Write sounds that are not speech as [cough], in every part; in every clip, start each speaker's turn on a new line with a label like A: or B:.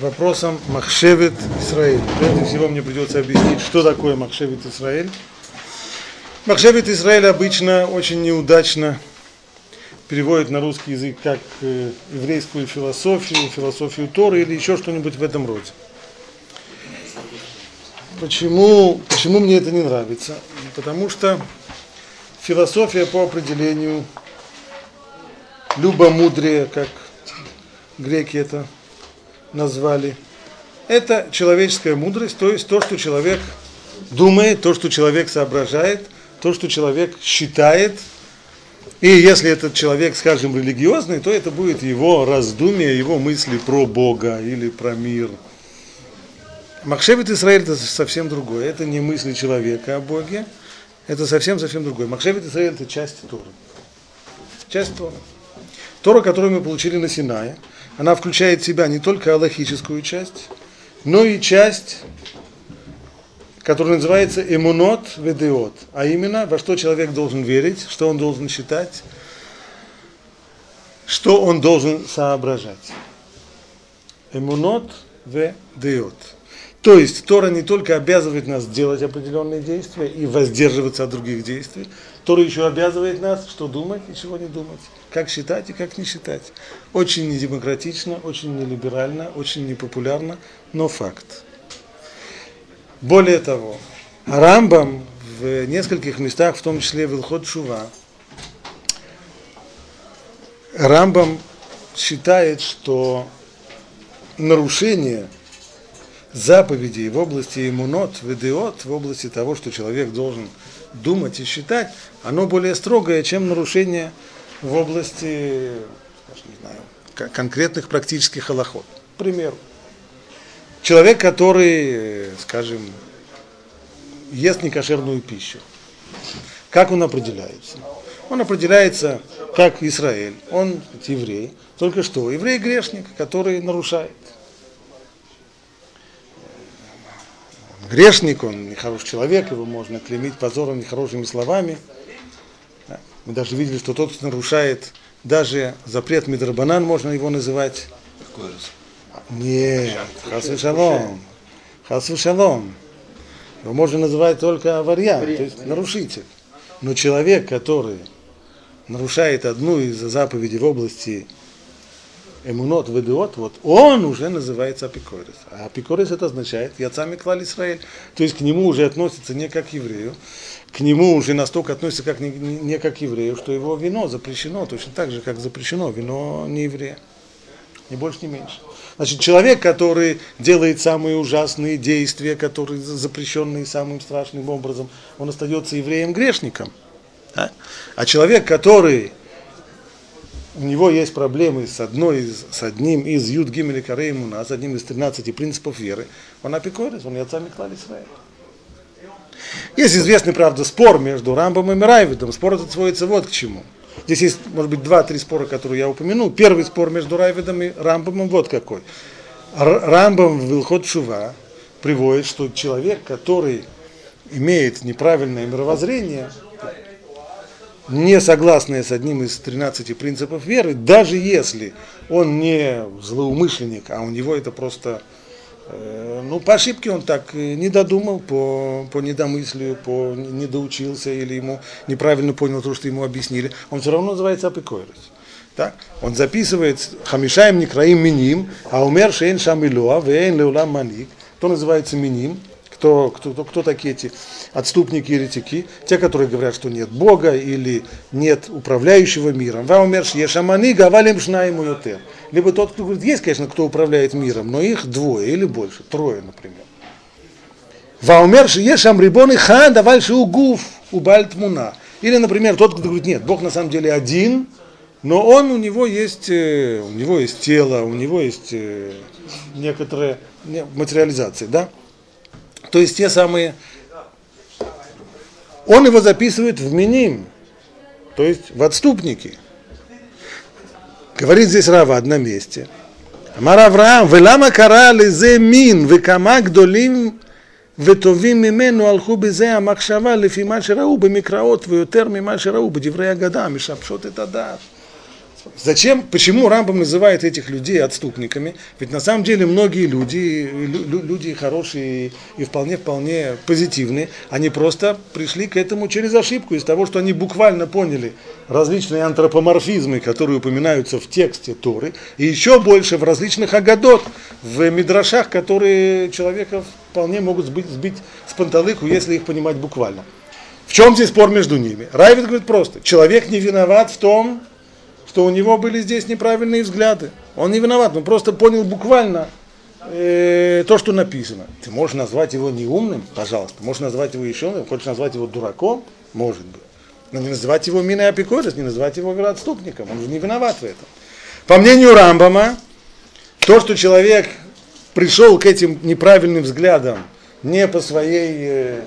A: вопросом Махшевит Израиль. Прежде всего мне придется объяснить, что такое Махшевит Израиль. Махшевит Израиль обычно очень неудачно переводит на русский язык как э, еврейскую философию, философию Торы или еще что-нибудь в этом роде. Почему, почему мне это не нравится? Потому что философия по определению любомудрие, как греки это назвали, это человеческая мудрость, то есть то, что человек думает, то, что человек соображает, то, что человек считает. И если этот человек, скажем, религиозный, то это будет его раздумие, его мысли про Бога или про мир. Махшевит Израиль это совсем другое. Это не мысли человека о Боге, это совсем-совсем другое. Махшевит Израиль это часть Торы. Часть Торы. Тора, которую мы получили на Синае, она включает в себя не только аллахическую часть, но и часть, которая называется эмунот ведеот, а именно, во что человек должен верить, что он должен считать, что он должен соображать. Эмунот ведеот. То есть Тора не только обязывает нас делать определенные действия и воздерживаться от других действий, Тора еще обязывает нас, что думать и чего не думать, как считать и как не считать. Очень недемократично, очень нелиберально, очень непопулярно, но факт. Более того, Рамбам в нескольких местах, в том числе в Илхот Шува, Рамбам считает, что нарушение – заповедей в области иммунот, ведеот, в области того, что человек должен думать и считать, оно более строгое, чем нарушение в области не знаю, конкретных практических аллоход. К примеру, человек, который, скажем, ест некошерную пищу, как он определяется? Он определяется как Израиль, он еврей, только что еврей грешник, который нарушает. Грешник, он нехороший человек, его можно клеймить позором нехорошими словами. Мы даже видели, что тот, кто нарушает даже запрет Мидрабанан, можно его называть. Какой раз? Нет, хасвы шалом. Хасвы шалом. Его можно называть только аварьян, то есть нарушитель. Но человек, который нарушает одну из заповедей в области эмунот, ведеот, вот он уже называется апикорис. А апикорис это означает яцами клали Израиль. То есть к нему уже относится не как еврею, к нему уже настолько относится как не, не как еврею, что его вино запрещено, точно так же, как запрещено вино не еврея. Ни больше, ни меньше. Значит, человек, который делает самые ужасные действия, которые запрещенные самым страшным образом, он остается евреем-грешником. Да? А человек, который у него есть проблемы с, одной с одним из Юд Гимели Кареймуна, с одним из 13 принципов веры, он апикорис, он яцами клали Израиль. Есть известный, правда, спор между Рамбом и Райвидом. Спор этот сводится вот к чему. Здесь есть, может быть, два-три спора, которые я упомянул. Первый спор между Райвидом и Рамбомом вот какой. Рамбом в Вилхот Шува приводит, что человек, который имеет неправильное мировоззрение, не согласные с одним из 13 принципов веры, даже если он не злоумышленник, а у него это просто, э, ну, по ошибке он так не додумал, по, по недомыслию, по недоучился или ему неправильно понял то, что ему объяснили, он все равно называется апикойрос. Так? Он записывает хамишаем некраим миним, а умер шейн шамилуа, вейн леулам маник, то называется миним, кто, кто, кто, такие эти отступники еретики? Те, которые говорят, что нет Бога или нет управляющего миром. Ваумерш ешамани гавалим шнаим уютер. Либо тот, кто говорит, есть, конечно, кто управляет миром, но их двое или больше, трое, например. Ваумерш ешам рибон и хан давальши угуф убальт муна. Или, например, тот, кто говорит, нет, Бог на самом деле один, но он, у него есть, э, у него есть тело, у него есть э, некоторые материализации, да? То есть те самые... Он его записывает в миним, то есть в отступники. Говорит здесь Рава в одном месте. Амар Авраам, ולמה קרא לזה מין וכמה גדולים וטובים ממנו הלכו בזה המחשבה לפי מה שראו במקראות ויותר ממה שראו בדברי אגדה, משבשות את הדעת. Зачем, почему Рамбам называет этих людей отступниками? Ведь на самом деле многие люди, люди хорошие и вполне-вполне позитивные, они просто пришли к этому через ошибку, из того, что они буквально поняли различные антропоморфизмы, которые упоминаются в тексте Торы, и еще больше в различных агадот, в мидрашах, которые человека вполне могут сбить, сбить с панталыку, если их понимать буквально. В чем здесь спор между ними? Райвит говорит просто, человек не виноват в том, что у него были здесь неправильные взгляды. Он не виноват, он просто понял буквально э, то, что написано. Ты можешь назвать его неумным, пожалуйста. Можешь назвать его еще, хочешь назвать его дураком, может быть. Но не называть его миной апикорис, не называть его отступником. Он же не виноват в этом. По мнению Рамбама, то, что человек пришел к этим неправильным взглядам не по своей э,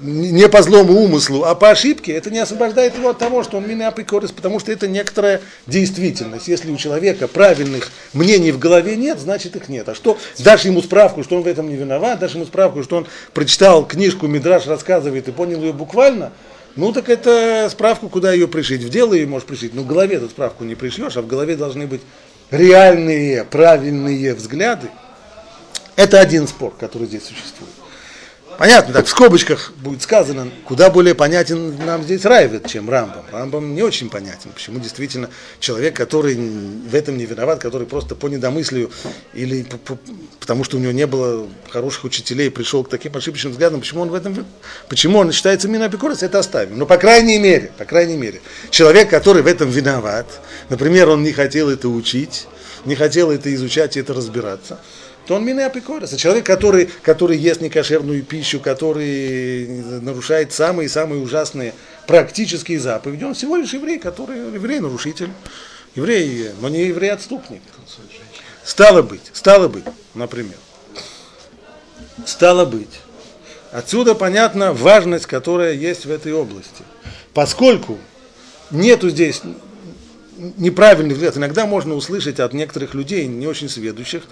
A: не по злому умыслу, а по ошибке, это не освобождает его от того, что он мина апикорис, потому что это некоторая действительность. Если у человека правильных мнений в голове нет, значит их нет. А что, дашь ему справку, что он в этом не виноват, дашь ему справку, что он прочитал книжку, Мидраш рассказывает и понял ее буквально, ну так это справку, куда ее пришить. В дело ее можешь пришить, но в голове эту справку не пришьешь, а в голове должны быть реальные, правильные взгляды. Это один спор, который здесь существует. Понятно, так в скобочках будет сказано, куда более понятен нам здесь Райвет, чем Рамбам. Рамбам не очень понятен, почему действительно человек, который в этом не виноват, который просто по недомыслию или потому что у него не было хороших учителей, пришел к таким ошибочным взглядам, почему он в этом, почему он считается минапикорос, это оставим. Но по крайней мере, по крайней мере, человек, который в этом виноват, например, он не хотел это учить, не хотел это изучать и это разбираться, то он мина апикорис. Человек, который, который ест некошерную пищу, который нарушает самые-самые ужасные практические заповеди, он всего лишь еврей, который еврей-нарушитель. Еврей, но не еврей-отступник. Стало быть, стало быть, например. Стало быть. Отсюда понятна важность, которая есть в этой области. Поскольку нету здесь неправильный взгляд. Иногда можно услышать от некоторых людей, не очень сведущих,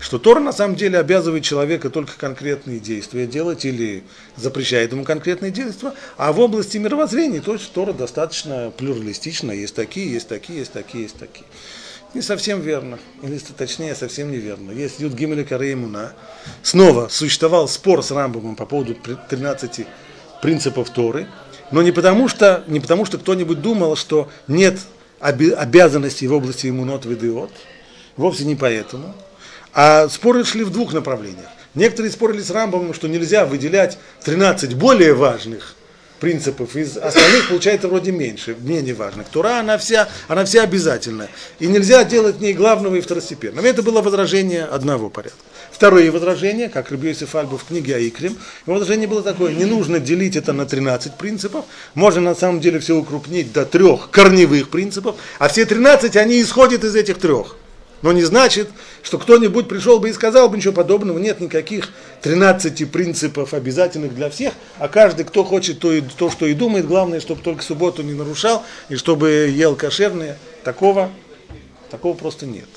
A: что Тора на самом деле обязывает человека только конкретные действия делать или запрещает ему конкретные действия, а в области мировоззрения то есть Тора достаточно плюралистична, есть такие, есть такие, есть такие, есть такие. Не совсем верно, или точнее совсем неверно. Есть Юд Гимели Кареймуна. Снова существовал спор с Рамбомом по поводу 13 принципов Торы, но не потому что, не потому что кто-нибудь думал, что нет обязанностей в области иммунот ведиот, вовсе не поэтому. А споры шли в двух направлениях. Некоторые спорили с Рамбом, что нельзя выделять 13 более важных принципов, из остальных получается вроде меньше, менее важных. Тура, она вся, она вся обязательная. И нельзя делать в ней главного и второстепенного. Это было возражение одного порядка. Второе возражение, как Рабиосиф Альбу в книге Аикрим, его возражение было такое, не нужно делить это на 13 принципов, можно на самом деле все укрупнить до трех корневых принципов, а все 13, они исходят из этих трех. Но не значит, что кто-нибудь пришел бы и сказал бы ничего подобного. Нет никаких 13 принципов обязательных для всех, а каждый, кто хочет то, и, то что и думает, главное, чтобы только субботу не нарушал и чтобы ел кошерные, такого, такого просто нет.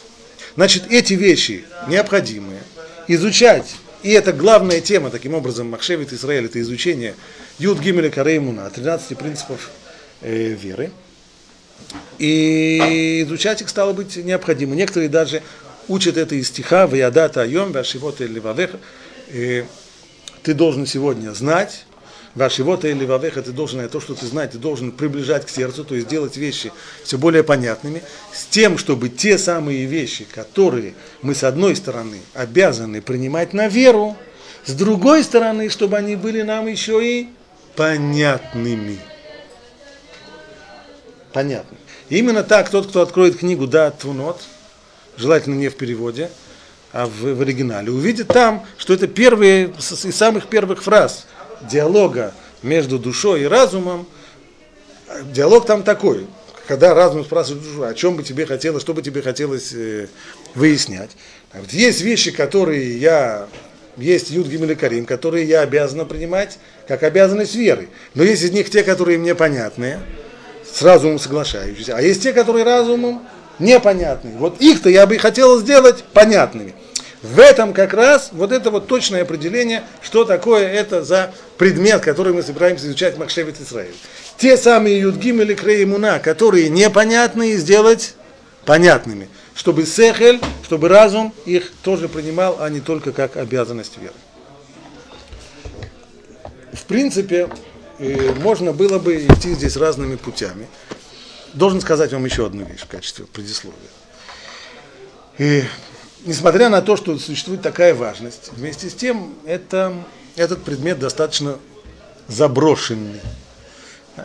A: Значит, эти вещи необходимые изучать, и это главная тема, таким образом, Махшевит Израиль, это изучение Юд Гимеля Кареймуна, 13 принципов э, веры. И изучать их стало быть необходимо. Некоторые даже учат это из стиха «Ваядата айом, вашивота или вавеха». Ты должен сегодня знать, Вашивота или вавеха, ты должен, то, что ты знаешь, ты должен приближать к сердцу, то есть делать вещи все более понятными, с тем, чтобы те самые вещи, которые мы с одной стороны обязаны принимать на веру, с другой стороны, чтобы они были нам еще и понятными. Понятно. именно так тот, кто откроет книгу Да Тунот, желательно не в переводе, а в, в оригинале, увидит там, что это первые из самых первых фраз – диалога между душой и разумом, диалог там такой, когда разум спрашивает душу, о чем бы тебе хотелось, что бы тебе хотелось э, выяснять. А вот есть вещи, которые я, есть Юд Гимель Карим, которые я обязан принимать как обязанность веры. Но есть из них те, которые мне понятны, с разумом соглашающиеся, а есть те, которые разумом непонятны. Вот их-то я бы хотел сделать понятными. В этом как раз вот это вот точное определение, что такое это за предмет, который мы собираемся изучать в Махшевит Израиль. Те самые Юдгим или Креймуна, которые непонятные, сделать понятными, чтобы Сехель, чтобы разум их тоже принимал, а не только как обязанность веры. В принципе, э, можно было бы идти здесь разными путями. Должен сказать вам еще одну вещь в качестве предисловия. И несмотря на то, что существует такая важность, вместе с тем это, этот предмет достаточно заброшенный.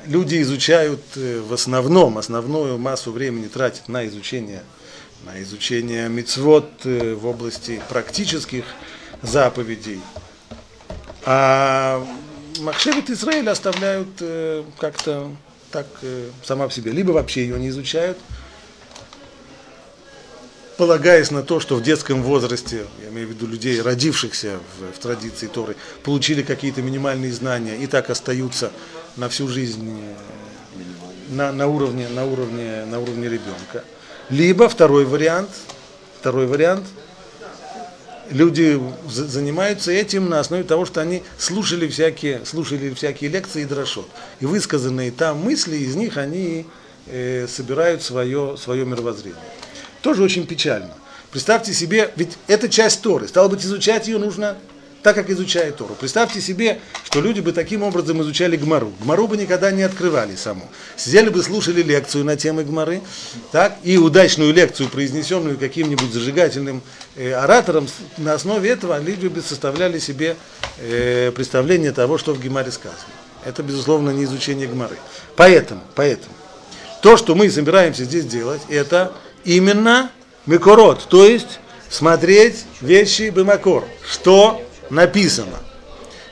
A: Люди изучают э, в основном, основную массу времени тратят на изучение, на изучение мицвод э, в области практических заповедей. А Махшевит Израиль оставляют э, как-то так сама по себе. Либо вообще ее не изучают, полагаясь на то, что в детском возрасте, я имею в виду людей, родившихся в, в традиции Торы, получили какие-то минимальные знания и так остаются на всю жизнь э, на, на, уровне, на, уровне, на уровне ребенка. Либо второй вариант, второй вариант, люди занимаются этим на основе того, что они слушали всякие, слушали всякие лекции и дрошот. И высказанные там мысли, из них они э, собирают свое, свое мировоззрение. Тоже очень печально. Представьте себе, ведь это часть Торы. Стало быть, изучать ее нужно так, как изучает Тору. Представьте себе, что люди бы таким образом изучали Гмару. Гмару бы никогда не открывали саму. Сидели бы, слушали лекцию на темы Гмары, так, и удачную лекцию, произнесенную каким-нибудь зажигательным э, оратором, на основе этого люди бы составляли себе э, представление того, что в Гемаре сказано. Это, безусловно, не изучение Гмары. Поэтому, поэтому, то, что мы собираемся здесь делать, это именно микород, то есть смотреть вещи бымакор, что написано.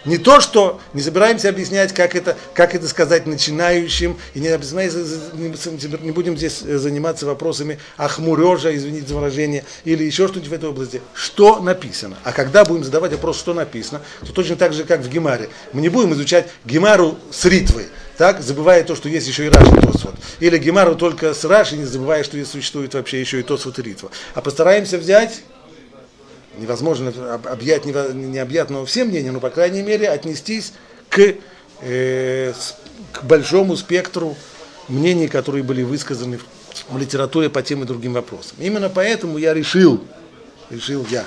A: Не то, что не собираемся объяснять, как это, как это сказать начинающим, и не, не будем здесь заниматься вопросами ахмурежа, извините за выражение, или еще что-нибудь в этой области. Что написано? А когда будем задавать вопрос, что написано, то точно так же, как в Гемаре. Мы не будем изучать Гемару с ритвой, так, забывая то, что есть еще и Раши Тосфот. Или Гемару только с Раши, не забывая, что существует вообще еще и Тосфот и Ритва. А постараемся взять невозможно объять необъятного всем мнением, но, по крайней мере, отнестись к, э, к большому спектру мнений, которые были высказаны в литературе по тем и другим вопросам. Именно поэтому я решил, решил я,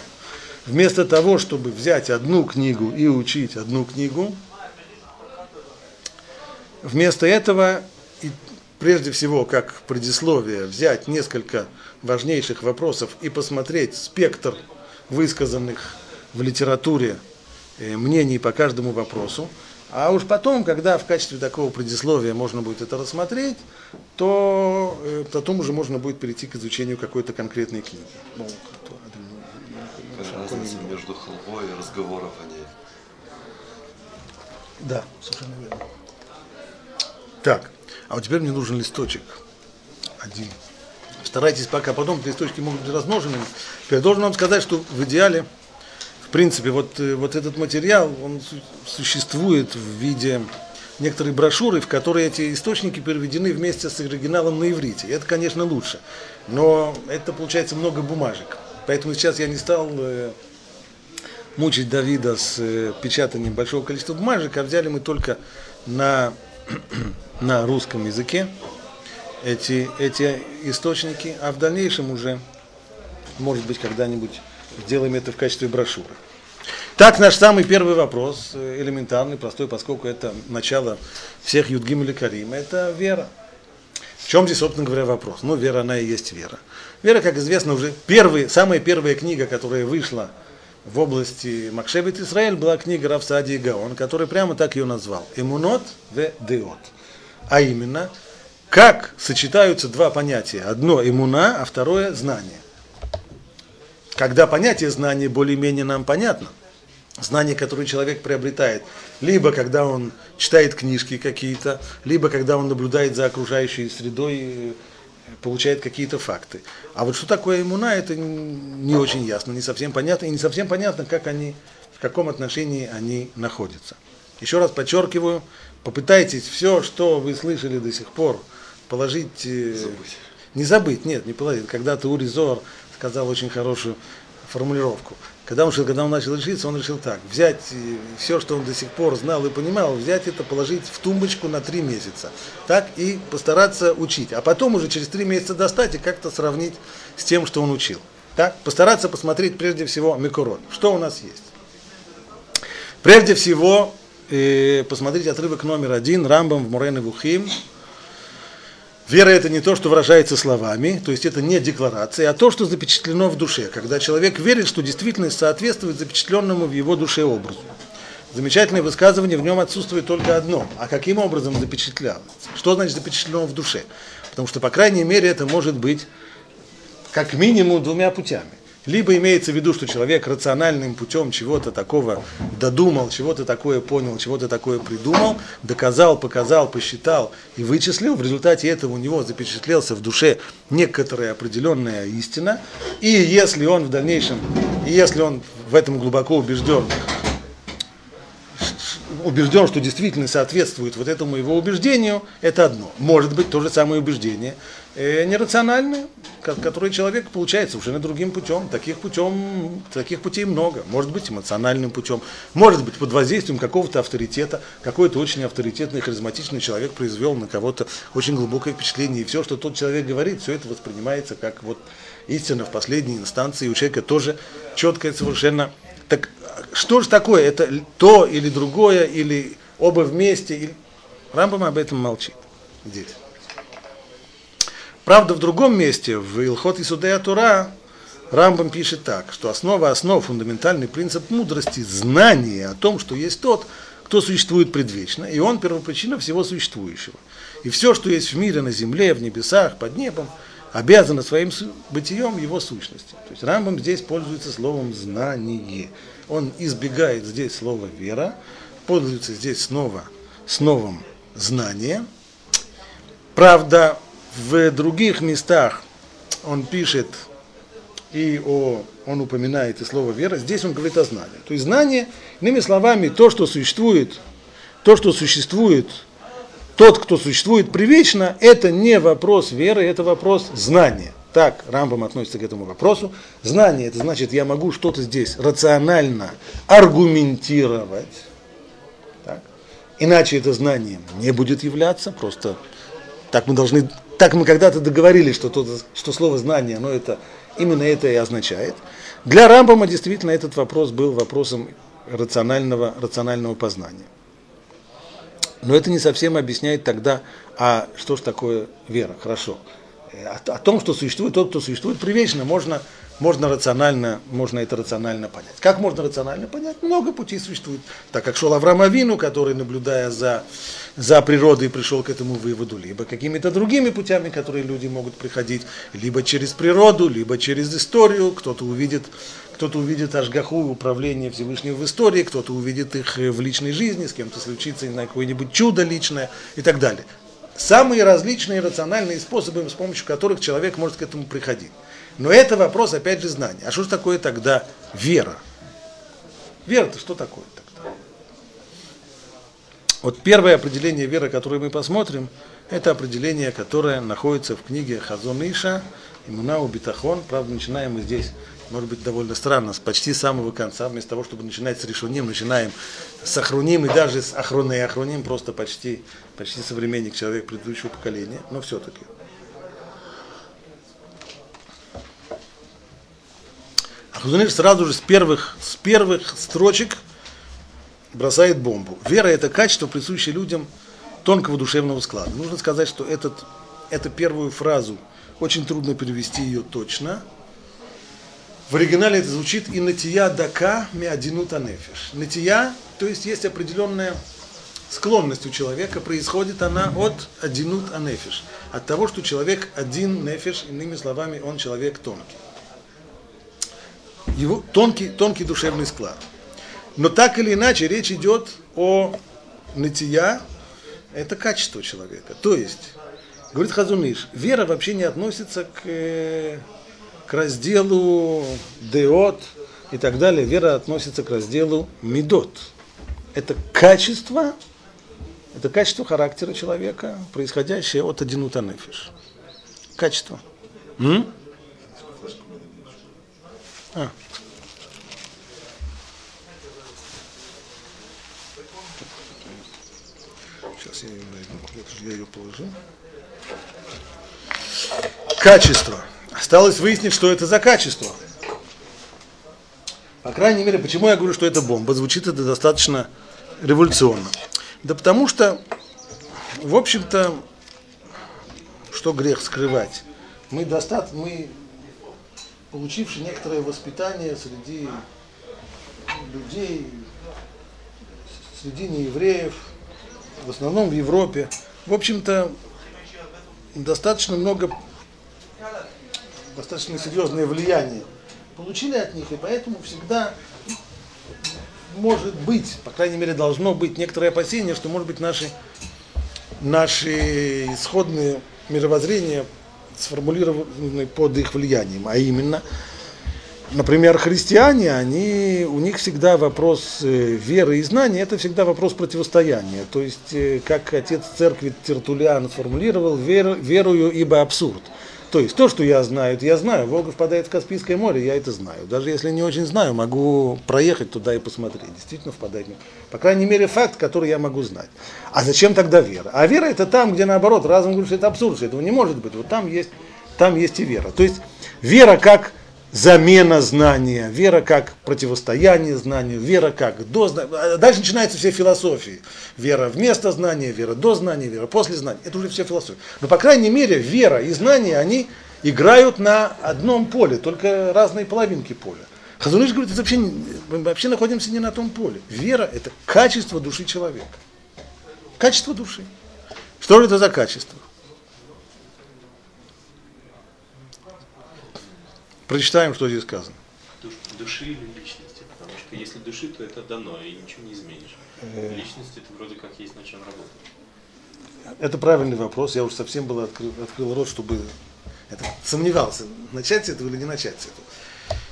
A: вместо того, чтобы взять одну книгу и учить одну книгу, вместо этого, и прежде всего, как предисловие, взять несколько важнейших вопросов и посмотреть спектр высказанных в литературе э, мнений по каждому вопросу. А уж потом, когда в качестве такого предисловия можно будет это рассмотреть, то э, потом уже можно будет перейти к изучению какой-то конкретной книги. Ну,
B: разница между халвой и разговором о ней.
A: Да, совершенно верно. Так, а вот теперь мне нужен листочек. Один старайтесь пока, потом эти листочки могут быть размноженными. Я должен вам сказать, что в идеале, в принципе, вот, э, вот этот материал, он существует в виде некоторой брошюры, в которой эти источники переведены вместе с оригиналом на иврите. Это, конечно, лучше. Но это получается много бумажек. Поэтому сейчас я не стал э, мучить Давида с э, печатанием большого количества бумажек, а взяли мы только на, на русском языке эти, эти источники, а в дальнейшем уже, может быть, когда-нибудь сделаем это в качестве брошюры. Так, наш самый первый вопрос, э, элементарный, простой, поскольку это начало всех Юдгим или Карим, это вера. В чем здесь, собственно говоря, вопрос? Ну, вера, она и есть вера. Вера, как известно, уже первый, самая первая книга, которая вышла в области Макшевит Израиль, была книга Равсади Гаон, который прямо так ее назвал. Эмунот в Деот. А именно, как сочетаются два понятия? Одно иммуна, а второе знание. Когда понятие знания более-менее нам понятно, знание, которое человек приобретает, либо когда он читает книжки какие-то, либо когда он наблюдает за окружающей средой, э, получает какие-то факты. А вот что такое иммуна, это не очень ясно, не совсем понятно, и не совсем понятно, как они, в каком отношении они находятся. Еще раз подчеркиваю, попытайтесь все, что вы слышали до сих пор, положить... Э,
B: забыть.
A: Не забыть, нет, не положить. Когда-то Уризор сказал очень хорошую формулировку. Когда он, когда он начал учиться, он решил так, взять все, что он до сих пор знал и понимал, взять это, положить в тумбочку на три месяца. Так и постараться учить. А потом уже через три месяца достать и как-то сравнить с тем, что он учил. Так, постараться посмотреть прежде всего Микурон. Что у нас есть? Прежде всего, э, посмотреть отрывок номер один, Рамбам в Мурен Вухим, Вера это не то, что выражается словами, то есть это не декларация, а то, что запечатлено в душе, когда человек верит, что действительность соответствует запечатленному в его душе образу. Замечательное высказывание, в нем отсутствует только одно. А каким образом запечатлялось? Что значит запечатлено в душе? Потому что, по крайней мере, это может быть как минимум двумя путями. Либо имеется в виду, что человек рациональным путем чего-то такого додумал, чего-то такое понял, чего-то такое придумал, доказал, показал, посчитал и вычислил. В результате этого у него запечатлелся в душе некоторая определенная истина. И если он в дальнейшем, и если он в этом глубоко убежден, убежден, что действительно соответствует вот этому его убеждению, это одно. Может быть то же самое убеждение э, нерациональное, которое человек получает совершенно другим путем. Таких, путем. таких путей много. Может быть эмоциональным путем, может быть под воздействием какого-то авторитета. Какой-то очень авторитетный, харизматичный человек произвел на кого-то очень глубокое впечатление. И все, что тот человек говорит, все это воспринимается как вот истина в последней инстанции. И у человека тоже четкое совершенно. Так что же такое? Это то или другое, или оба вместе? Или... Рамбам об этом молчит здесь. Правда, в другом месте, в Илхот Исудея Тура, Рамбам пишет так, что основа основ, фундаментальный принцип мудрости, знание о том, что есть тот, кто существует предвечно, и он первопричина всего существующего. И все, что есть в мире, на земле, в небесах, под небом, обязано своим бытием его сущности. То есть Рамбам здесь пользуется словом «знание» он избегает здесь слова вера, пользуется здесь снова с новым знание. Правда, в других местах он пишет и о, он упоминает и слово вера, здесь он говорит о знании. То есть знание, иными словами, то, что существует, то, что существует, тот, кто существует привечно, это не вопрос веры, это вопрос знания. Так Рамбам относится к этому вопросу. Знание, это значит, я могу что-то здесь рационально аргументировать. Так. Иначе это знание не будет являться, просто так мы должны, так мы когда-то договорились, что, то, что слово знание, оно это, именно это и означает. Для Рамбама действительно этот вопрос был вопросом рационального, рационального познания. Но это не совсем объясняет тогда, а что же такое вера? Хорошо о, о том, что существует тот, кто существует привечно, можно, можно, рационально, можно это рационально понять. Как можно рационально понять? Много путей существует. Так как шел Авраам Авину, который, наблюдая за, за природой, пришел к этому выводу, либо какими-то другими путями, которые люди могут приходить, либо через природу, либо через историю, кто-то увидит кто-то увидит Ашгаху управление Всевышнего в истории, кто-то увидит их в личной жизни, с кем-то случится не какое-нибудь чудо личное и так далее самые различные рациональные способы, с помощью которых человек может к этому приходить. Но это вопрос, опять же, знания. А что же такое тогда вера? Вера-то что такое тогда? Вот первое определение веры, которое мы посмотрим, это определение, которое находится в книге Хазон Иша, Имунау Битахон. Правда, начинаем мы здесь может быть довольно странно, с почти самого конца, вместо того, чтобы начинать с решуним, начинаем с охруним и даже с охроной охруним, просто почти, почти современник, человек предыдущего поколения, но все-таки. Ахузуниш сразу же с первых, с первых строчек бросает бомбу. Вера – это качество, присущее людям тонкого душевного склада. Нужно сказать, что этот, эту первую фразу очень трудно перевести ее точно – в оригинале это звучит и дака миадинута нефиш. Натия, то есть есть определенная склонность у человека, происходит она от адинут анефиш. От того, что человек один нефиш, иными словами, он человек тонкий. Его тонкий, тонкий душевный склад. Но так или иначе речь идет о натия, это качество человека. То есть, говорит Хазуныш, вера вообще не относится к э, к разделу деот и так далее, вера относится к разделу медот. Это качество, это качество характера человека, происходящее от одинута нефиш. Качество. М? А. Сейчас я ее найду. Я ее положил. Качество. Осталось выяснить, что это за качество. По крайней мере, почему я говорю, что это бомба? Звучит это достаточно революционно. Да потому что, в общем-то, что грех скрывать? Мы достаточно, мы получившие некоторое воспитание среди людей, среди неевреев, в основном в Европе. В общем-то, достаточно много, достаточно серьезное влияние получили от них, и поэтому всегда может быть, по крайней мере должно быть некоторое опасение, что может быть наши, наши исходные мировоззрения сформулированы под их влиянием, а именно, например, христиане, они, у них всегда вопрос э, веры и знания, это всегда вопрос противостояния. То есть, э, как отец церкви Тертулиан сформулировал, вер, верую, ибо абсурд. То есть то, что я знаю, это я знаю. Волга впадает в Каспийское море, я это знаю. Даже если не очень знаю, могу проехать туда и посмотреть. Действительно впадает. По крайней мере, факт, который я могу знать. А зачем тогда вера? А вера это там, где наоборот, разум говорит, что это абсурд, что этого не может быть. Вот там есть, там есть и вера. То есть вера как замена знания, вера как противостояние знанию, вера как до знания. Дальше начинаются все философии. Вера вместо знания, вера до знания, вера после знания. Это уже все философии. Но, по крайней мере, вера и знание, они играют на одном поле, только разные половинки поля. Хазуныш говорит, это вообще, мы вообще находимся не на том поле. Вера – это качество души человека. Качество души. Что же это за качество? Прочитаем, что здесь сказано.
C: Души или личности? Потому что если души, то это дано, и ничего не изменишь.
A: Э.
C: Личности это вроде как есть на чем работать.
A: Это правильный вопрос. Я уже совсем был открыл, открыл рот, чтобы это, сомневался, начать с этого или не начать с этого.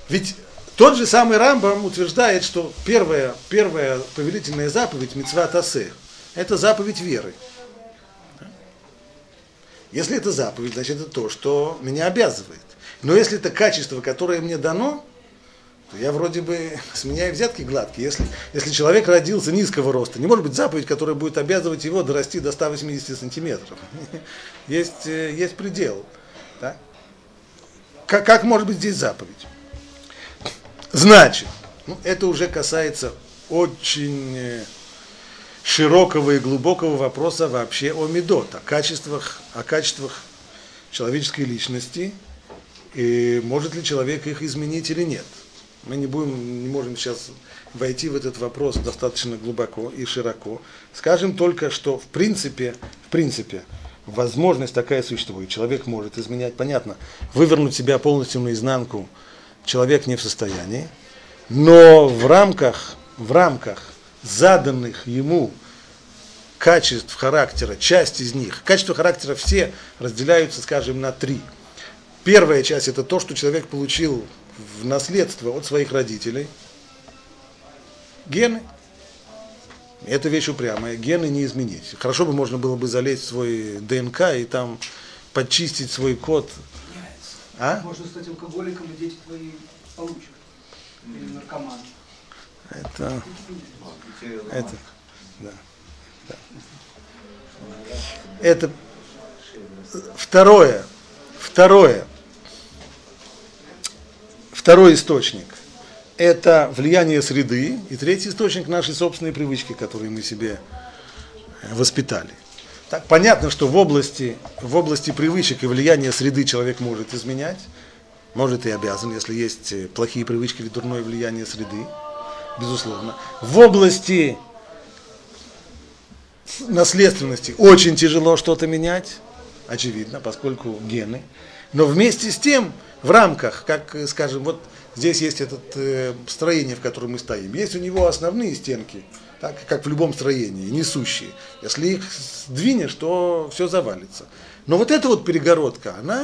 A: Ведь тот же самый Рамбам утверждает, что первая, первая повелительная заповедь Мецва Тасе – это заповедь веры. Если это заповедь, значит это то, что меня обязывает. Но если это качество, которое мне дано, то я вроде бы с меня и взятки гладкие. Если, если человек родился низкого роста, не может быть заповедь, которая будет обязывать его дорасти до 180 сантиметров. [laughs] Есть, э, есть предел. Да? Как, как может быть здесь заповедь? Значит, ну, это уже касается очень э, широкого и глубокого вопроса вообще о медот, о качествах, о качествах человеческой личности – и может ли человек их изменить или нет. Мы не будем, не можем сейчас войти в этот вопрос достаточно глубоко и широко. Скажем только, что в принципе, в принципе, возможность такая существует. Человек может изменять, понятно, вывернуть себя полностью наизнанку человек не в состоянии, но в рамках, в рамках заданных ему качеств характера, часть из них, качества характера все разделяются, скажем, на три – Первая часть это то, что человек получил в наследство от своих родителей. Гены. Это вещь упрямая. Гены не изменить. Хорошо бы можно было бы залезть в свой ДНК и там подчистить свой код.
D: А? Можно стать алкоголиком, и дети твои получат. Или наркоман.
A: Это, это, да, да. Это второе, второе. Второй источник – это влияние среды. И третий источник – наши собственные привычки, которые мы себе э, воспитали. Так, понятно, что в области, в области привычек и влияния среды человек может изменять, может и обязан, если есть э, плохие привычки или дурное влияние среды, безусловно. В области наследственности очень тяжело что-то менять, очевидно, поскольку гены. Но вместе с тем в рамках, как, э, скажем, вот здесь есть это э, строение, в котором мы стоим. Есть у него основные стенки, так, как в любом строении, несущие. Если их сдвинешь, то все завалится. Но вот эта вот перегородка, она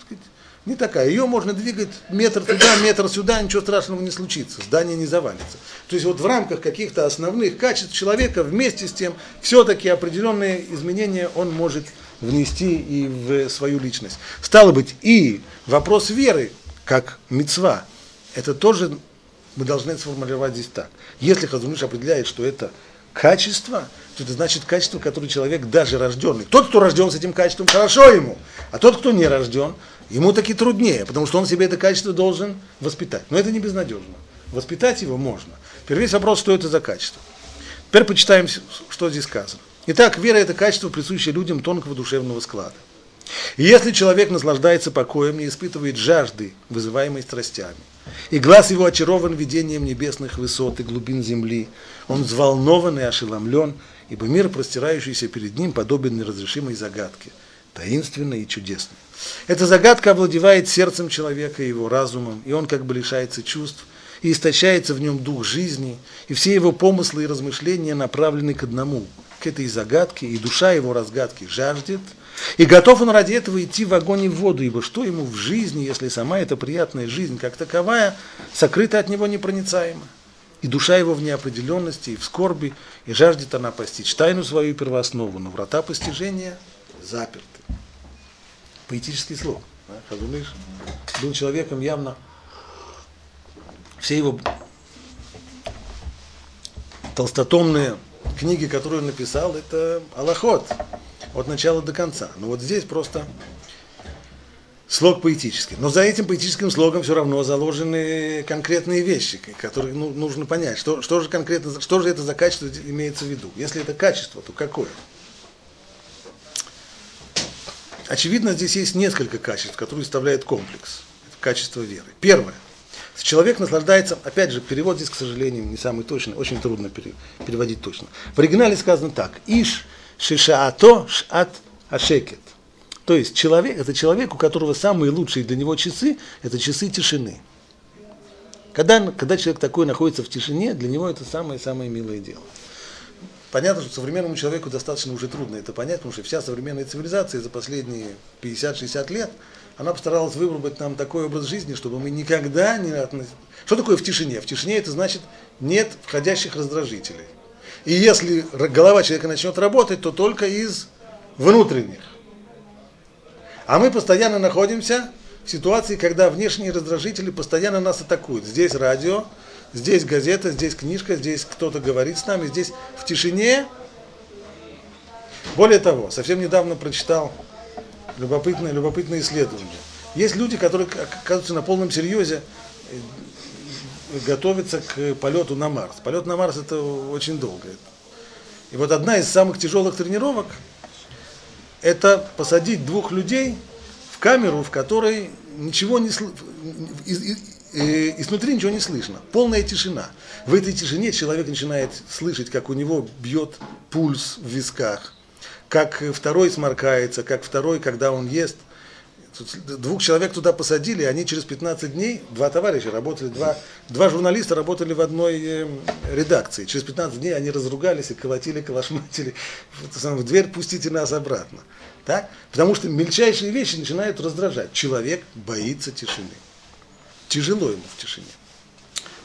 A: сказать, не такая. Ее можно двигать метр туда, метр сюда, ничего страшного не случится, здание не завалится. То есть вот в рамках каких-то основных качеств человека вместе с тем все-таки определенные изменения он может внести и в свою личность. Стало быть, и вопрос веры, как мецва, это тоже мы должны сформулировать здесь так. Если Хазуныш определяет, что это качество, то это значит качество, которое человек даже рожденный. Тот, кто рожден с этим качеством, хорошо ему. А тот, кто не рожден, ему таки труднее, потому что он себе это качество должен воспитать. Но это не безнадежно. Воспитать его можно. Теперь весь вопрос, что это за качество. Теперь почитаем, что здесь сказано. Итак, вера – это качество, присущее людям тонкого душевного склада. И если человек наслаждается покоем, не испытывает жажды, вызываемой страстями, и глаз его очарован видением небесных высот и глубин земли, он взволнован и ошеломлен, ибо мир, простирающийся перед ним, подобен неразрешимой загадке, таинственной и чудесной. Эта загадка овладевает сердцем человека и его разумом, и он как бы лишается чувств, и истощается в нем дух жизни, и все его помыслы и размышления направлены к одному, к этой загадке, и душа его разгадки жаждет, и готов он ради этого идти в огонь и в воду, ибо что ему в жизни, если сама эта приятная жизнь как таковая, сокрыта от него непроницаема. И душа его в неопределенности, и в скорби, и жаждет она постичь тайну свою первооснову, но врата постижения заперты. Поэтический слог. Хазуныш был человеком явно все его толстотомные книги, которые он написал, это Аллахот от начала до конца. Но вот здесь просто слог поэтический. Но за этим поэтическим слогом все равно заложены конкретные вещи, которые ну, нужно понять, что, что же конкретно, что же это за качество имеется в виду. Если это качество, то какое? Очевидно, здесь есть несколько качеств, которые составляют комплекс. Это качество веры. Первое – Человек наслаждается, опять же, перевод здесь, к сожалению, не самый точный, очень трудно переводить точно. В оригинале сказано так. Иш шишаато шат ашекет. То есть человек, это человек, у которого самые лучшие для него часы, это часы тишины. Когда, когда человек такой находится в тишине, для него это самое-самое милое дело. Понятно, что современному человеку достаточно уже трудно это понять, потому что вся современная цивилизация за последние 50-60 лет – она постаралась выбрать нам такой образ жизни, чтобы мы никогда не относились. Что такое в тишине? В тишине это значит нет входящих раздражителей. И если голова человека начнет работать, то только из внутренних. А мы постоянно находимся в ситуации, когда внешние раздражители постоянно нас атакуют. Здесь радио, здесь газета, здесь книжка, здесь кто-то говорит с нами, здесь в тишине. Более того, совсем недавно прочитал любопытное, любопытное исследование. Есть люди, которые оказываются на полном серьезе э, готовятся к полету на Марс. Полет на Марс это очень долго. И вот одна из самых тяжелых тренировок это посадить двух людей в камеру, в которой ничего не слышно, изнутри ничего не слышно, полная тишина. В этой тишине человек начинает слышать, как у него бьет пульс в висках, как второй сморкается, как второй, когда он ест. Двух человек туда посадили, они через 15 дней, два товарища работали, два, два журналиста работали в одной э, редакции. Через 15 дней они разругались и колотили, калашматили. В дверь пустите нас обратно. Так? Потому что мельчайшие вещи начинают раздражать. Человек боится тишины. Тяжело ему в тишине.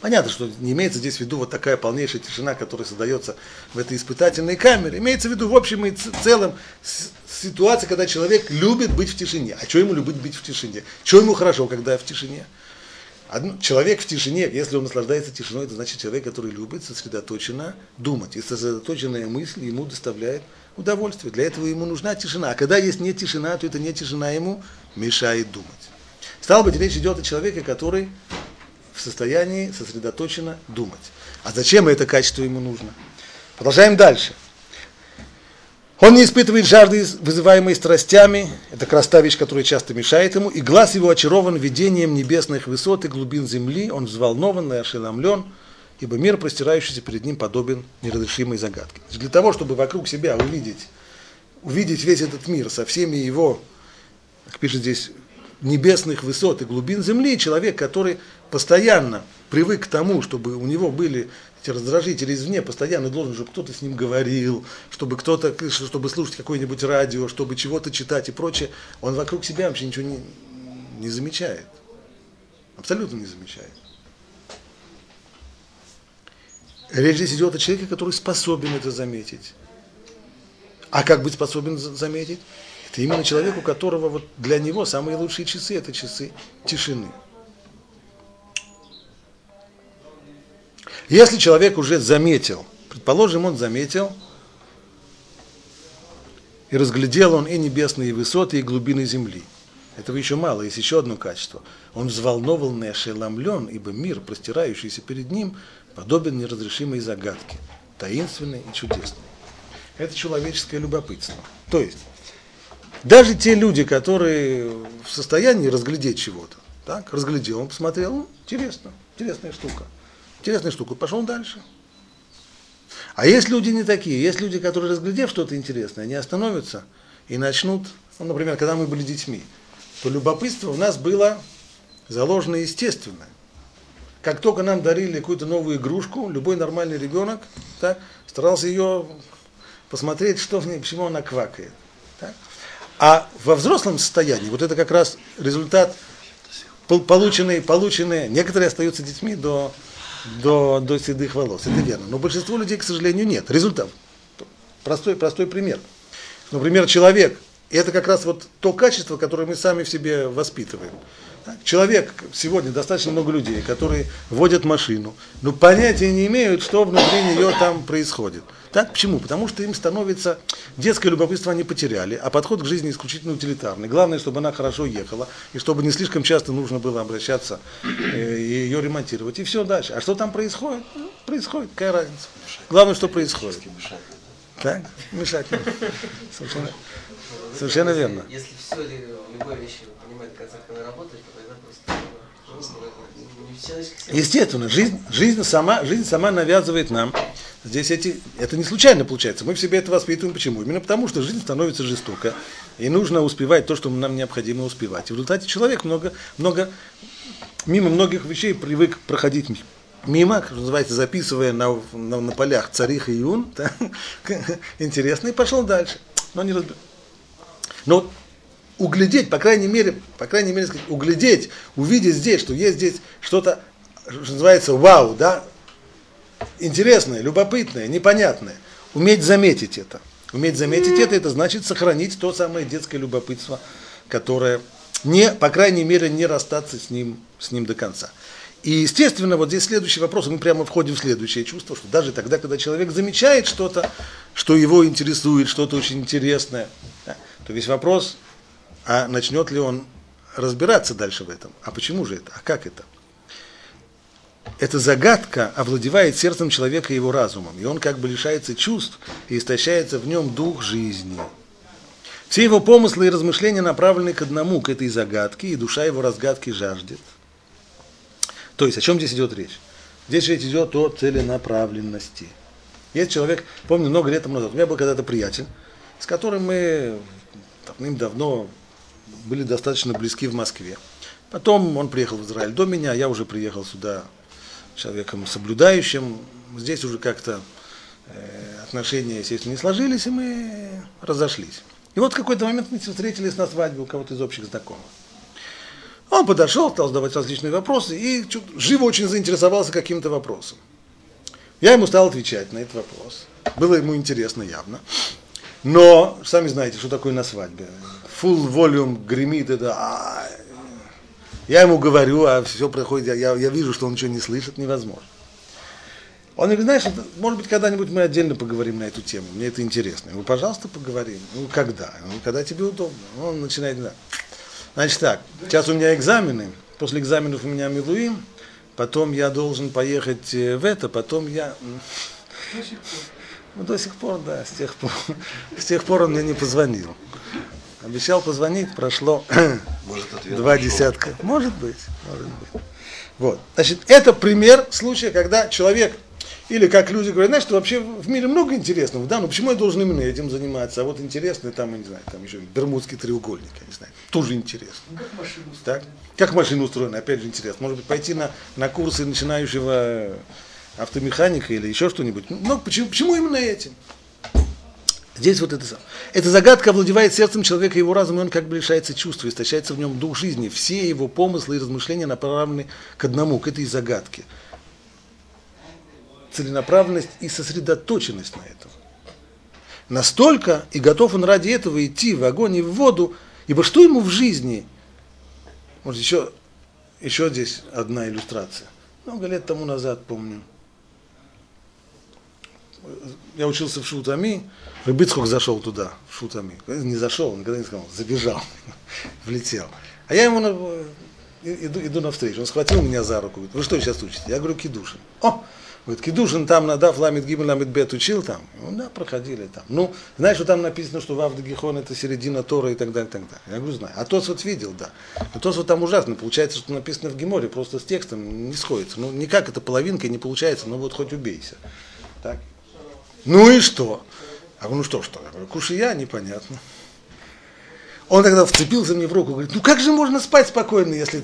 A: Понятно, что не имеется здесь в виду вот такая полнейшая тишина, которая создается в этой испытательной камере. Имеется в виду в общем и целом ситуация, когда человек любит быть в тишине. А что ему любить быть в тишине? Что ему хорошо, когда в тишине? человек в тишине, если он наслаждается тишиной, это значит человек, который любит сосредоточенно думать. И сосредоточенная мысль ему доставляет удовольствие. Для этого ему нужна тишина. А когда есть не тишина, то это не тишина ему мешает думать. Стало быть, речь идет о человеке, который в состоянии сосредоточенно думать. А зачем это качество ему нужно? Продолжаем дальше. Он не испытывает жажды, вызываемой страстями, это как раз та вещь, которая часто мешает ему, и глаз его очарован видением небесных высот и глубин земли, он взволнован и ошеломлен, ибо мир, простирающийся перед ним, подобен неразрешимой загадке. Для того, чтобы вокруг себя увидеть, увидеть весь этот мир со всеми его, как пишет здесь, небесных высот и глубин земли, человек, который постоянно привык к тому, чтобы у него были эти раздражители извне, постоянно должен, чтобы кто-то с ним говорил, чтобы кто-то, чтобы слушать какое-нибудь радио, чтобы чего-то читать и прочее, он вокруг себя вообще ничего не, не замечает. Абсолютно не замечает. Речь здесь идет о человеке, который способен это заметить. А как быть способен заметить? Это именно человек, у которого вот для него самые лучшие часы – это часы тишины. Если человек уже заметил, предположим, он заметил, и разглядел он и небесные высоты, и глубины земли. Этого еще мало, есть еще одно качество. Он взволнован и ошеломлен, ибо мир, простирающийся перед ним, подобен неразрешимой загадке, таинственной и чудесной. Это человеческое любопытство. То есть, даже те люди, которые в состоянии разглядеть чего-то, так, разглядел, он посмотрел, ну, интересно, интересная штука, интересная штука, пошел дальше. А есть люди не такие, есть люди, которые, разглядев что-то интересное, они остановятся и начнут, ну, например, когда мы были детьми, то любопытство у нас было заложено естественное. Как только нам дарили какую-то новую игрушку, любой нормальный ребенок так, старался ее посмотреть, что в ней, почему она квакает. Так. А во взрослом состоянии, вот это как раз результат полученные, полученные, некоторые остаются детьми до, до, до седых волос, это верно. Но большинство людей, к сожалению, нет. Результат. Простой, простой пример. Например, человек, и это как раз вот то качество, которое мы сами в себе воспитываем. Человек, сегодня достаточно много людей, которые водят машину, но понятия не имеют, что внутри нее там происходит. Так? Почему? Потому что им становится, детское любопытство они потеряли, а подход к жизни исключительно утилитарный. Главное, чтобы она хорошо ехала, и чтобы не слишком часто нужно было обращаться э, и ее ремонтировать. И все дальше. А что там происходит? Ну, происходит, какая разница. Главное, что происходит. Так? Мешать. Совершенно, совершенно верно.
E: Если все или любой вещи понимать, как она работает, то тогда просто
A: ну, Естественно, жизнь, жизнь, сама, жизнь сама навязывает нам. Здесь эти, это не случайно получается. Мы в себе это воспитываем. Почему? Именно потому, что жизнь становится жестоко. И нужно успевать то, что нам необходимо успевать. И в результате человек много, много, мимо многих вещей привык проходить мимо, как называется, записывая на, на, на полях царих и юн. Да? [laughs] Интересно, и пошел дальше. Но не разбил. Но углядеть, по крайней мере, по крайней мере, сказать, углядеть, увидеть здесь, что есть здесь что-то, что называется вау, да, интересное, любопытное, непонятное. Уметь заметить это. Уметь заметить это, это значит сохранить то самое детское любопытство, которое не, по крайней мере, не расстаться с ним, с ним до конца. И, естественно, вот здесь следующий вопрос, мы прямо входим в следующее чувство, что даже тогда, когда человек замечает что-то, что его интересует, что-то очень интересное, да, то весь вопрос, а начнет ли он разбираться дальше в этом? А почему же это? А как это? Эта загадка овладевает сердцем человека и его разумом, и он как бы лишается чувств и истощается в нем дух жизни. Все его помыслы и размышления направлены к одному, к этой загадке, и душа его разгадки жаждет. То есть, о чем здесь идет речь? Здесь речь идет о целенаправленности. Есть человек, помню, много лет назад, у меня был когда-то приятель, с которым мы давным-давно были достаточно близки в Москве. Потом он приехал в Израиль до меня, я уже приехал сюда человеком соблюдающим. Здесь уже как-то э, отношения, естественно, не сложились, и мы разошлись. И вот в какой-то момент мы встретились на свадьбе у кого-то из общих знакомых. Он подошел, стал задавать различные вопросы и живо очень заинтересовался каким-то вопросом. Я ему стал отвечать на этот вопрос. Было ему интересно явно. Но, сами знаете, что такое на свадьбе full volume гремит, это... А, я ему говорю, а все проходит, я, я вижу, что он ничего не слышит, невозможно. Он говорит, знаешь, может быть, когда-нибудь мы отдельно поговорим на эту тему, мне это интересно. Я говорю, пожалуйста, поговорим. Ну, когда? Ну, когда тебе удобно. Он начинает, да. Значит так, сейчас у меня экзамены, после экзаменов у меня Милуим, потом я должен поехать э, в это, потом я... До сих пор. [laughs] Ну, до сих пор, да, с тех пор, [laughs] с тех пор он мне не позвонил. Обещал позвонить, прошло [coughs] может, два десятка. Может быть, может быть. Вот. Значит, это пример случая, когда человек, или как люди говорят, знаешь, что вообще в мире много интересного, да, но почему я должен именно этим заниматься, а вот интересно, там, я не знаю, там еще Бермудский треугольник, я не знаю, тоже интересно.
D: Ну, как машина
A: устроена. Так? Как машина устроена, опять же интересно. Может быть, пойти на, на курсы начинающего автомеханика или еще что-нибудь. Но почему, почему именно этим? Здесь вот это Эта загадка овладевает сердцем человека его разумом, и он как бы лишается чувства, истощается в нем дух жизни. Все его помыслы и размышления направлены к одному, к этой загадке. Целенаправленность и сосредоточенность на этом. Настолько и готов он ради этого идти в огонь и в воду, ибо что ему в жизни? Может, еще, еще здесь одна иллюстрация. Много лет тому назад, помню, я учился в Шутами, Рыбыцкок зашел туда, в Шутами. Не зашел, он никогда не сказал, забежал, [laughs] влетел. А я ему на, иду, иду навстречу. Он схватил меня за руку, говорит, вы что сейчас учите? Я говорю, кидушин. О, Говорит, Кедушин там надав ламит гибель ламит бет учил там. Ну да, проходили там. Ну, знаешь, что там написано, что Вав Гихон это середина Тора и так далее, и так далее. Я говорю, знаю. А тот вот видел, да. Но тот вот там ужасно. Получается, что написано в Геморе, просто с текстом не сходится. Ну, никак это половинка не получается, ну вот хоть убейся. Так. Ну и что? Я говорю, ну что, что? Я говорю, кушая, непонятно. Он тогда вцепился мне в руку, говорит, ну как же можно спать спокойно, если...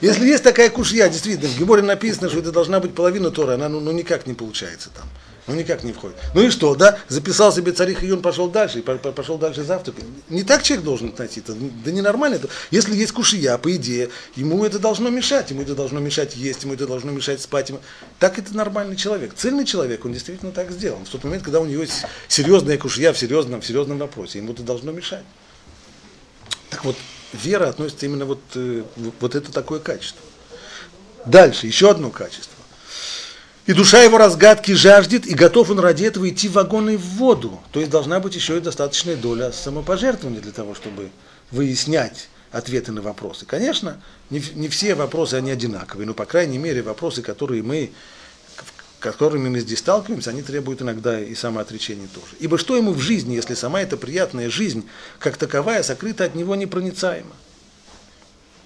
A: Если есть такая кушья, действительно, в Геморе написано, что это должна быть половина Тора, она ну, ну никак не получается там. Ну никак не входит. Ну и что, да? Записал себе царих Июн, пошел дальше, и пошел дальше завтракать. Не так человек должен относиться, да ненормально это. Если есть кушия, по идее, ему это должно мешать, ему это должно мешать есть, ему это должно мешать спать. Ему... Так это нормальный человек. Цельный человек, он действительно так сделан. В тот момент, когда у него есть серьезная кушия в серьезном, в серьезном вопросе, ему это должно мешать. Так вот, вера относится именно вот, э, вот это такое качество. Дальше, еще одно качество. И душа его разгадки жаждет, и готов он ради этого идти в огонь в воду. То есть должна быть еще и достаточная доля самопожертвования для того, чтобы выяснять ответы на вопросы. Конечно, не, не все вопросы, они одинаковые, но, по крайней мере, вопросы, которые мы которыми мы здесь сталкиваемся, они требуют иногда и самоотречения тоже. Ибо что ему в жизни, если сама эта приятная жизнь, как таковая, сокрыта от него непроницаема?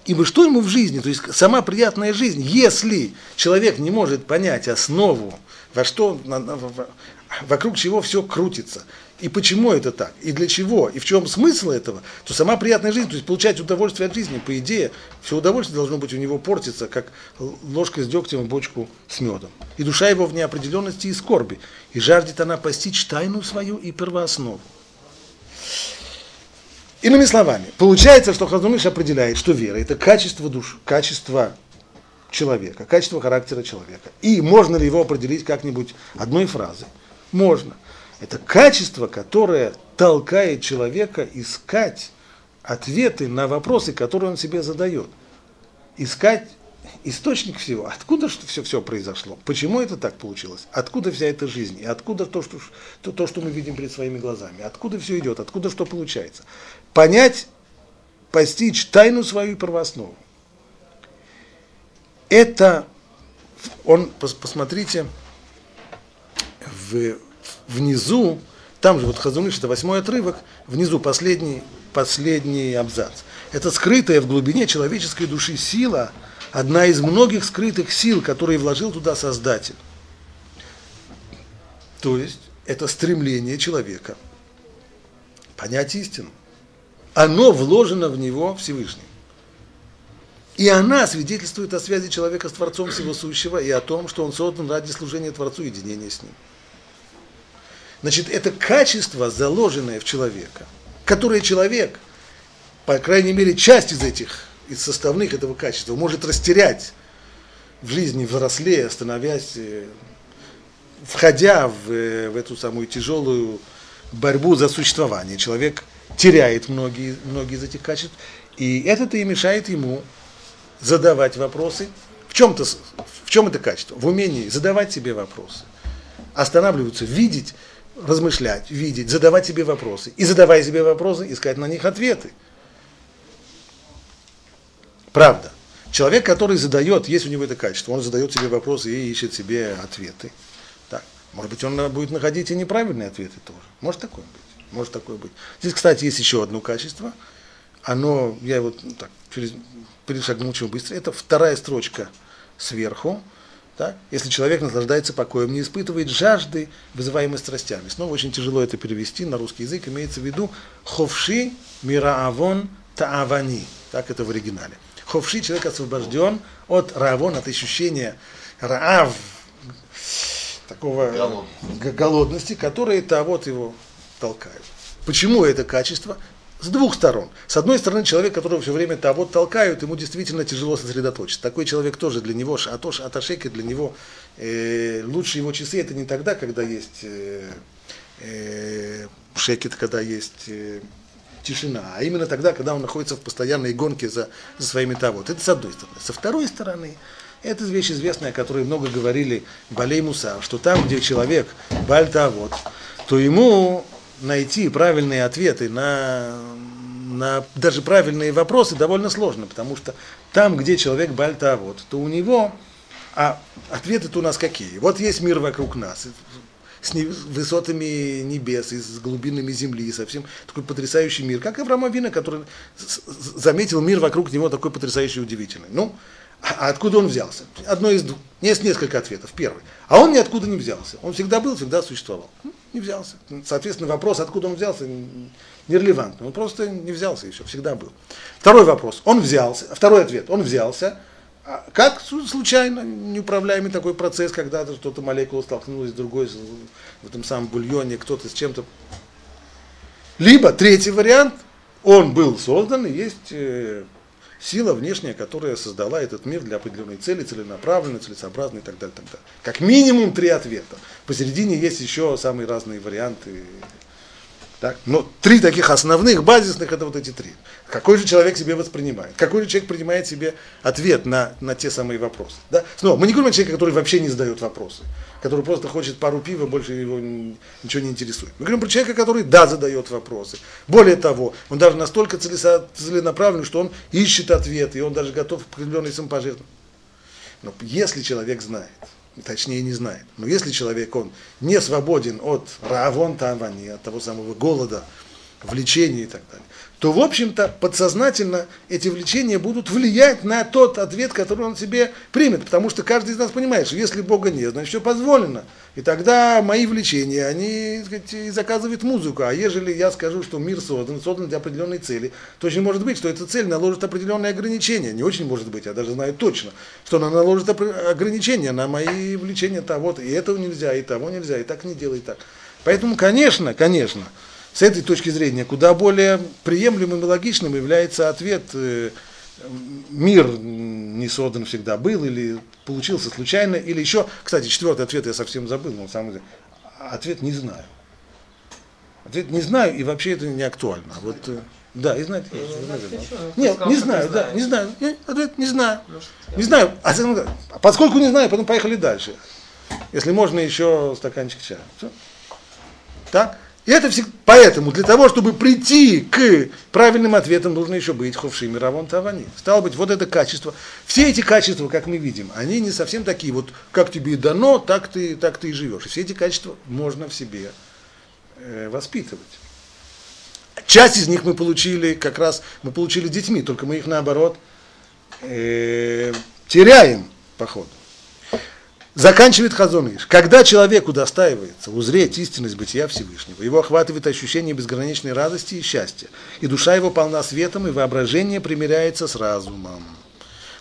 A: Ибо что ему в жизни, то есть сама приятная жизнь, если человек не может понять основу, во что, вокруг чего все крутится, и почему это так, и для чего, и в чем смысл этого, то сама приятная жизнь, то есть получать удовольствие от жизни, по идее, все удовольствие должно быть у него портиться, как ложка с дегтем и бочку с медом. И душа его в неопределенности и скорби, и жаждет она постичь тайну свою и первооснову. Иными словами, получается, что Хазумыш определяет, что вера – это качество души, качество человека, качество характера человека. И можно ли его определить как-нибудь одной фразой? Можно – это качество, которое толкает человека искать ответы на вопросы, которые он себе задает. Искать источник всего, откуда что все, все произошло, почему это так получилось, откуда вся эта жизнь, и откуда то что, то, то, что мы видим перед своими глазами, откуда все идет, откуда что получается. Понять, постичь тайну свою и первооснову. Это, он, посмотрите, в внизу, там же вот Хазуныш, это восьмой отрывок, внизу последний, последний абзац. Это скрытая в глубине человеческой души сила, одна из многих скрытых сил, которые вложил туда Создатель. То есть это стремление человека понять истину. Оно вложено в него Всевышним. И она свидетельствует о связи человека с Творцом Всего Сущего и о том, что он создан ради служения Творцу и единения с ним. Значит, это качество, заложенное в человека, которое человек, по крайней мере, часть из этих, из составных этого качества, может растерять в жизни, взрослее, становясь, э, входя в, э, в эту самую тяжелую борьбу за существование. Человек теряет многие, многие из этих качеств, и это-то и мешает ему задавать вопросы. В чем-то, в чем это качество? В умении задавать себе вопросы, останавливаться, видеть размышлять, видеть, задавать себе вопросы. И задавая себе вопросы, искать на них ответы. Правда. Человек, который задает, есть у него это качество, он задает себе вопросы и ищет себе ответы. Так. Может быть, он будет находить и неправильные ответы тоже. Может такое быть. Может такое быть. Здесь, кстати, есть еще одно качество. Оно, я его ну, так, перешагнул очень быстро. Это вторая строчка сверху. Так? Если человек наслаждается покоем, не испытывает жажды, вызываемой страстями. Снова очень тяжело это перевести на русский язык. Имеется в виду ховши мираавон таавани. Так это в оригинале. Ховши человек освобожден от раавон, от ощущения раав, такого Голод. голодности, которые вот его толкают. Почему это качество? с двух сторон. С одной стороны, человек, которого все время того толкают, ему действительно тяжело сосредоточиться. Такой человек тоже для него, атош, аташеки для него, э, лучшие его часы это не тогда, когда есть э, э, шекет, когда есть э, тишина, а именно тогда, когда он находится в постоянной гонке за, за своими того. Это с одной стороны. Со второй стороны, Это вещь известная, о которой много говорили Балей Муса, что там, где человек бальта вот, то ему найти правильные ответы на, на даже правильные вопросы довольно сложно, потому что там, где человек бальта вот, то у него, а ответы-то у нас какие? Вот есть мир вокруг нас, с высотами небес, и с глубинами земли, совсем такой потрясающий мир, как Авраам Авина, который заметил мир вокруг него такой потрясающий и удивительный. Ну, а откуда он взялся? Одно из двух. Есть несколько ответов. Первый. А он ниоткуда не взялся. Он всегда был, всегда существовал. Ну, не взялся. Соответственно, вопрос, откуда он взялся, нерелевантный. Он просто не взялся еще, всегда был. Второй вопрос. Он взялся. Второй ответ. Он взялся. А как случайно, неуправляемый такой процесс, когда что-то молекула столкнулась с другой в этом самом бульоне, кто-то с чем-то. Либо третий вариант, он был создан, и есть э, сила внешняя, которая создала этот мир для определенной цели, целенаправленной, целесообразной и так далее, так далее. Как минимум три ответа. Посередине есть еще самые разные варианты так? Но три таких основных, базисных, это вот эти три. Какой же человек себе воспринимает? Какой же человек принимает себе ответ на, на те самые вопросы? Да? Снова, мы не говорим о человеке, который вообще не задает вопросы, который просто хочет пару пива, больше его ничего не интересует. Мы говорим про человека, который, да, задает вопросы. Более того, он даже настолько целенаправлен, что он ищет ответ, и он даже готов к определенной самопожертвованию. Но если человек знает, точнее не знает. Но если человек, он не свободен от равон тавани, от того самого голода, влечения и так далее, то, в общем-то, подсознательно эти влечения будут влиять на тот ответ, который он себе примет. Потому что каждый из нас понимает, что если Бога нет, значит, все позволено. И тогда мои влечения, они сказать, и заказывают музыку. А ежели я скажу, что мир создан, создан для определенной цели, то очень может быть, что эта цель наложит определенные ограничения. Не очень может быть, я даже знаю точно, что она наложит ограничения на мои влечения того, и этого нельзя, и того нельзя, и так не делай, и так. Поэтому, конечно, конечно, с этой точки зрения куда более приемлемым и логичным является ответ э, мир не создан всегда был, или получился случайно, или еще, кстати, четвертый ответ я совсем забыл, но самом деле, ответ не знаю. Ответ не знаю, и вообще это не актуально. Вот, э, да, и знать. Нет, не знаю, да, не знаю. Ответ не знаю. Не знаю. А, поскольку не знаю, потом поехали дальше. Если можно, еще стаканчик чая. Так? И это всегда, поэтому для того, чтобы прийти к правильным ответам, нужно еще быть ховшим и тавани. Стало быть, вот это качество. Все эти качества, как мы видим, они не совсем такие, вот как тебе и дано, так ты, так ты и живешь. И все эти качества можно в себе э, воспитывать. Часть из них мы получили как раз, мы получили детьми, только мы их наоборот э, теряем по ходу. Заканчивает Хазоныш. Когда человеку достаивается узреть истинность бытия Всевышнего, его охватывает ощущение безграничной радости и счастья, и душа его полна светом, и воображение примиряется с разумом,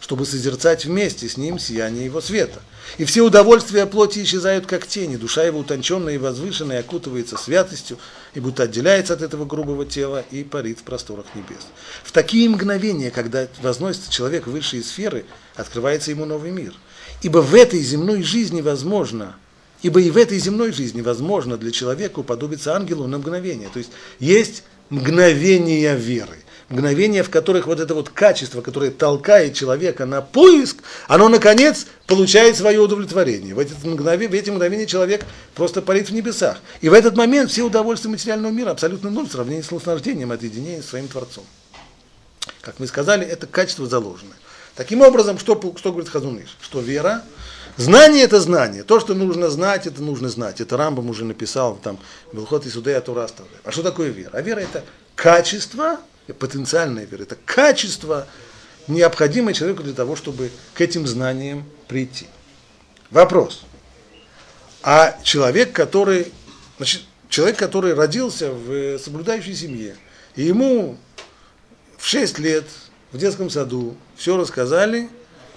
A: чтобы созерцать вместе с ним сияние его света. И все удовольствия плоти исчезают как тени, душа его утонченная и возвышенная окутывается святостью, и будто отделяется от этого грубого тела и парит в просторах небес. В такие мгновения, когда возносится человек в высшие сферы, открывается ему новый мир – Ибо в этой земной жизни возможно, ибо и в этой земной жизни возможно для человека уподобиться ангелу на мгновение. То есть есть мгновения веры. Мгновения, в которых вот это вот качество, которое толкает человека на поиск, оно, наконец, получает свое удовлетворение. В эти, мгновения, в эти мгновения человек просто парит в небесах. И в этот момент все удовольствия материального мира абсолютно ноль в сравнении с наслаждением от единения с своим Творцом. Как мы сказали, это качество заложенное. Таким образом, что, что говорит Хазуныш? Что вера, знание это знание, то, что нужно знать, это нужно знать. Это Рамбам уже написал, там, Белхот и Судея Тура А что такое вера? А вера это качество, потенциальная вера, это качество, необходимое человеку для того, чтобы к этим знаниям прийти. Вопрос. А человек, который, значит, человек, который родился в соблюдающей семье, и ему в 6 лет в детском саду, все рассказали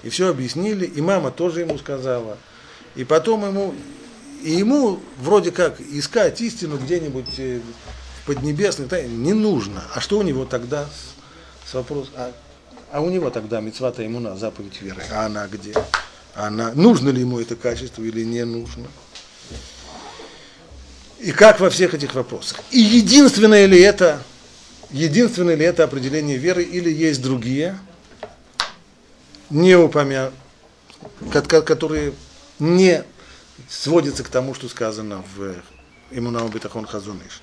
A: и все объяснили, и мама тоже ему сказала. И потом ему, и ему вроде как искать истину где-нибудь э, в Поднебесной не нужно. А что у него тогда с, с вопрос, а, а у него тогда мецвата ему на заповедь веры, а она где? Она, нужно ли ему это качество или не нужно? И как во всех этих вопросах. И единственное ли это единственное ли это определение веры или есть другие, не упомя... ко- ко- которые не сводятся к тому, что сказано в Имунау Бетахон Хазуныш.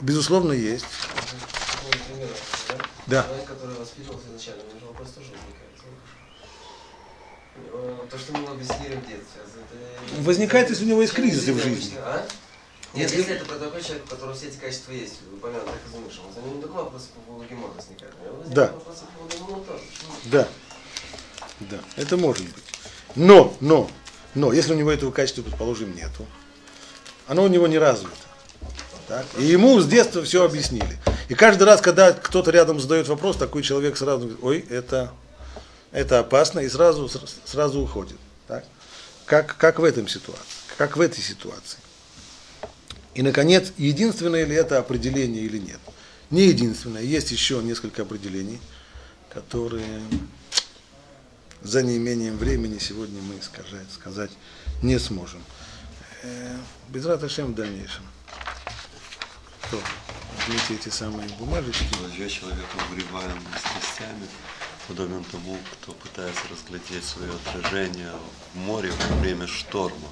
A: Безусловно, есть.
E: Такой да? Человек, который воспитывался изначально, у него же вопрос тоже возникает. него То, что мы объяснили в детстве. это-
A: Возникает, если у него есть кризисы в жизни.
E: А? Нет,
A: Если-
E: если это про такой человек, у которого все эти качества есть, помимо так изумышем, за ним не только вопросы по поводу гемора возникают
A: Да.
E: вопросы по поводу тоже.
A: Да. Да, это может быть. Но, но, но, если у него этого качества, предположим, нету, оно у него не развито. Так? И ему с детства все объяснили. И каждый раз, когда кто-то рядом задает вопрос, такой человек сразу говорит, ой, это, это опасно, и сразу, сразу уходит. Так? Как, как в этом ситуации? Как в этой ситуации? И, наконец, единственное ли это определение или нет? Не единственное. Есть еще несколько определений, которые за неимением времени сегодня мы сказать, сказать не сможем. Э, Без Раташем в дальнейшем. Что? Возьмите эти самые бумажечки.
B: Вообще человек угреваем страстями, подобен тому, кто пытается разглядеть свое отражение в море во время шторма.